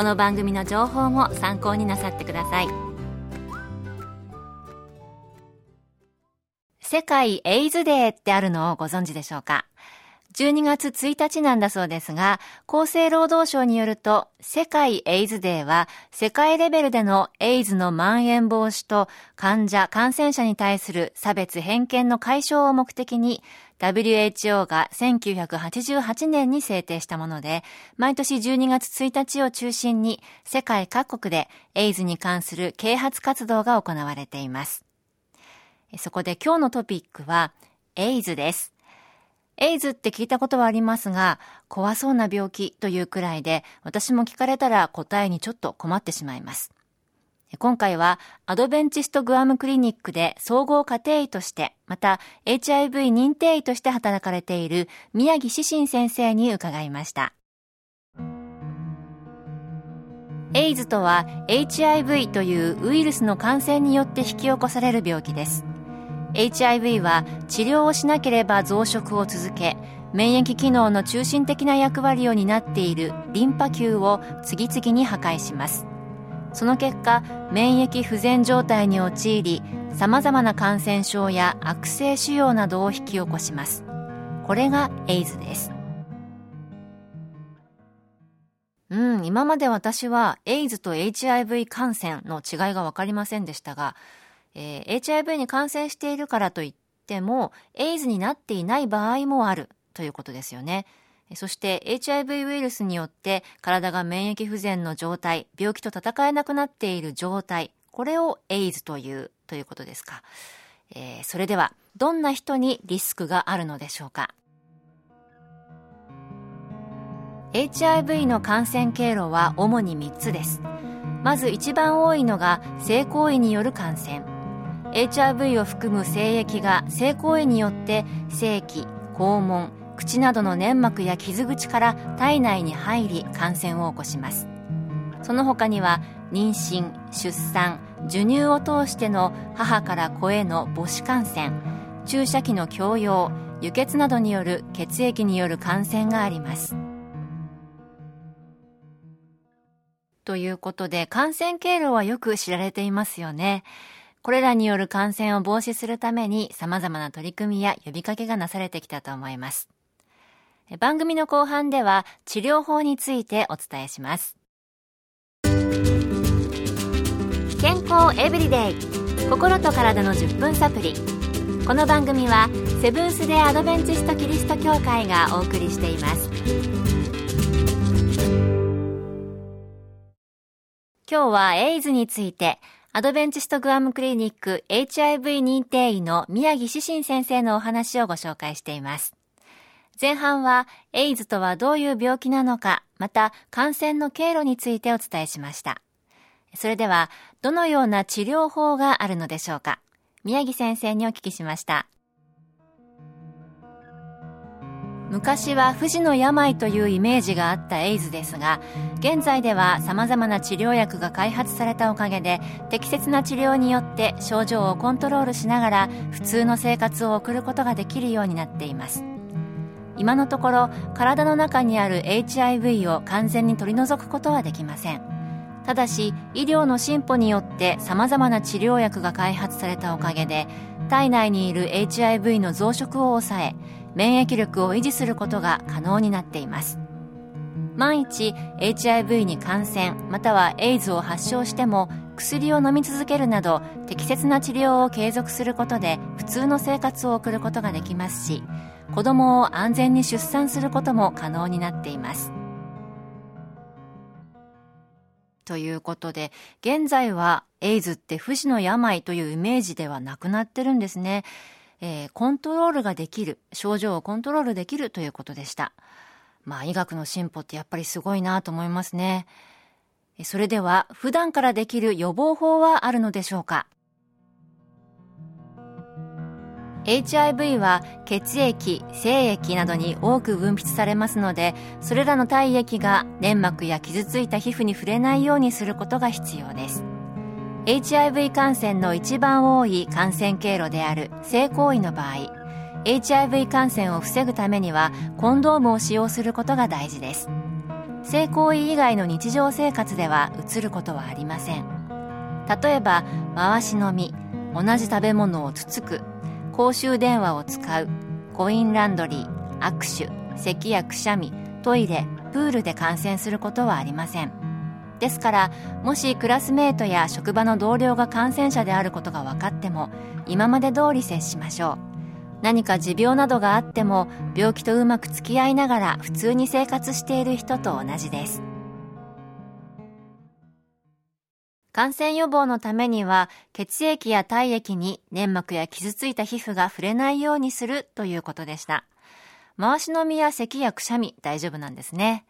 この番組の情報も参考になさってください。世界エイズデーってあるのをご存知でしょうか？12月1日なんだそうですが、厚生労働省によると、世界エイズデーは、世界レベルでのエイズの蔓延防止と患者、感染者に対する差別偏見の解消を目的に、WHO が1988年に制定したもので、毎年12月1日を中心に、世界各国でエイズに関する啓発活動が行われています。そこで今日のトピックは、エイズです。エイズって聞いたことはありますが、怖そうな病気というくらいで、私も聞かれたら答えにちょっと困ってしまいます。今回はアドベンチストグアムクリニックで総合家庭医として、また HIV 認定医として働かれている宮城志信先生に伺いました。エイズとは HIV というウイルスの感染によって引き起こされる病気です。HIV は治療をしなければ増殖を続け免疫機能の中心的な役割を担っているリンパ球を次々に破壊します。その結果免疫不全状態に陥りさまざまな感染症や悪性腫瘍などを引き起こします。これがエイズです。うん今まで私はエイズと HIV 感染の違いが分かりませんでしたがえー、HIV に感染しているからといっても、エイズになっていない場合もあるということですよね。そして HIV ウイルスによって体が免疫不全の状態、病気と戦えなくなっている状態、これをエイズというということですか。えー、それでは、どんな人にリスクがあるのでしょうか。HIV の感染経路は主に3つです。まず一番多いのが性行為による感染。HIV を含む精液が性行為によって性器、肛門、口などの粘膜や傷口から体内に入り感染を起こします。その他には妊娠出産授乳を通しての母から子への母子感染注射器の強要輸血などによる血液による感染があります。ということで感染経路はよく知られていますよね。これらによる感染を防止するために様々な取り組みや呼びかけがなされてきたと思います。番組の後半では治療法についてお伝えします。健康エブリデイ心と体の10分サプリこの番組はセブンス・デ・アドベンチスト・キリスト教会がお送りしています今日はエイズについてアドベンチストグアムクリニック HIV 認定医の宮城志信先生のお話をご紹介しています。前半はエイズとはどういう病気なのか、また感染の経路についてお伝えしました。それでは、どのような治療法があるのでしょうか宮城先生にお聞きしました。昔は不治の病というイメージがあったエイズですが現在では様々な治療薬が開発されたおかげで適切な治療によって症状をコントロールしながら普通の生活を送ることができるようになっています。今のところ体の中にある HIV を完全に取り除くことはできません。ただし医療の進歩によって様々な治療薬が開発されたおかげで体内にいる HIV の増殖を抑え免疫力を維持することが可能になっています。万一 HIV に感染またはエイズを発症しても薬を飲み続けるなど適切な治療を継続することで普通の生活を送ることができますし子供を安全に出産することも可能になっています。ということで現在はエイズって不治の病というイメージではなくなってるんですね、えー、コントロールができる症状をコントロールできるということでした。まあ医学の進歩ってやっぱりすごいなと思いますね。それでは普段からできる予防法はあるのでしょうか？HIV は血液、精液などに多く分泌されますので、それらの体液が粘膜や傷ついた皮膚に触れないようにすることが必要です。HIV 感染の一番多い感染経路である性行為の場合、HIV 感染を防ぐためにはコンドームを使用することが大事です。性行為以外の日常生活ではうつることはありません例えば回し飲み同じ食べ物をつつく公衆電話を使うコインランドリー握手咳やくしゃみトイレプールで感染することはありませんですからもしクラスメートや職場の同僚が感染者であることが分かっても今まで通り接しましょう。何か持病などがあっても病気とうまく付き合いながら普通に生活している人と同じです。感染予防のためには血液や体液に粘膜や傷ついた皮膚が触れないようにするということでした。回し飲みや咳やくしゃみ大丈夫なんですね。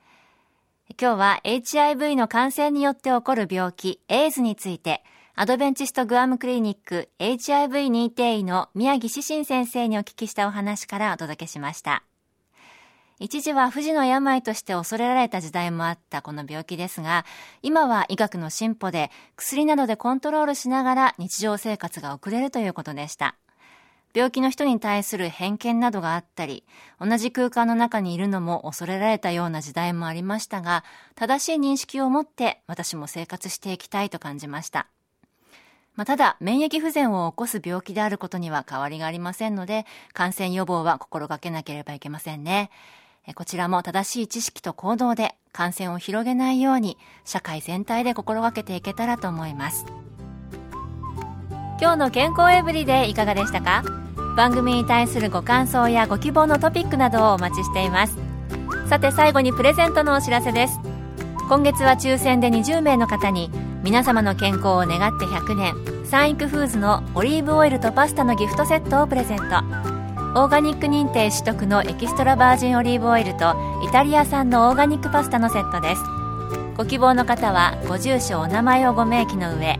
今日は HIV の感染によって起こる病気エイズについてアドベンチストグアムクリニック HIV 認定医の宮城志信先生にお聞きしたお話からお届けしました。一時は不治の病として恐れられた時代もあったこの病気ですが、今は医学の進歩で薬などでコントロールしながら日常生活が送れるということでした。病気の人に対する偏見などがあったり、同じ空間の中にいるのも恐れられたような時代もありましたが、正しい認識を持って私も生活していきたいと感じました。まあ、ただ、免疫不全を起こす病気であることには変わりがありませんので、感染予防は心がけなければいけませんね。こちらも正しい知識と行動で感染を広げないように社会全体で心がけていけたらと思います今日の健康エブリデイいかがでしたか？番組に対するご感想やご希望のトピックなどをお待ちしています。さて最後にプレゼントのお知らせです。今月は抽選で20名の方に皆様の健康を願って100年サンイクフーズのオリーブオイルとパスタのギフトセットをプレゼント。オーガニック認定取得のエキストラバージンオリーブオイルとイタリア産のオーガニックパスタのセットです。ご希望の方はご住所お名前をご明記の上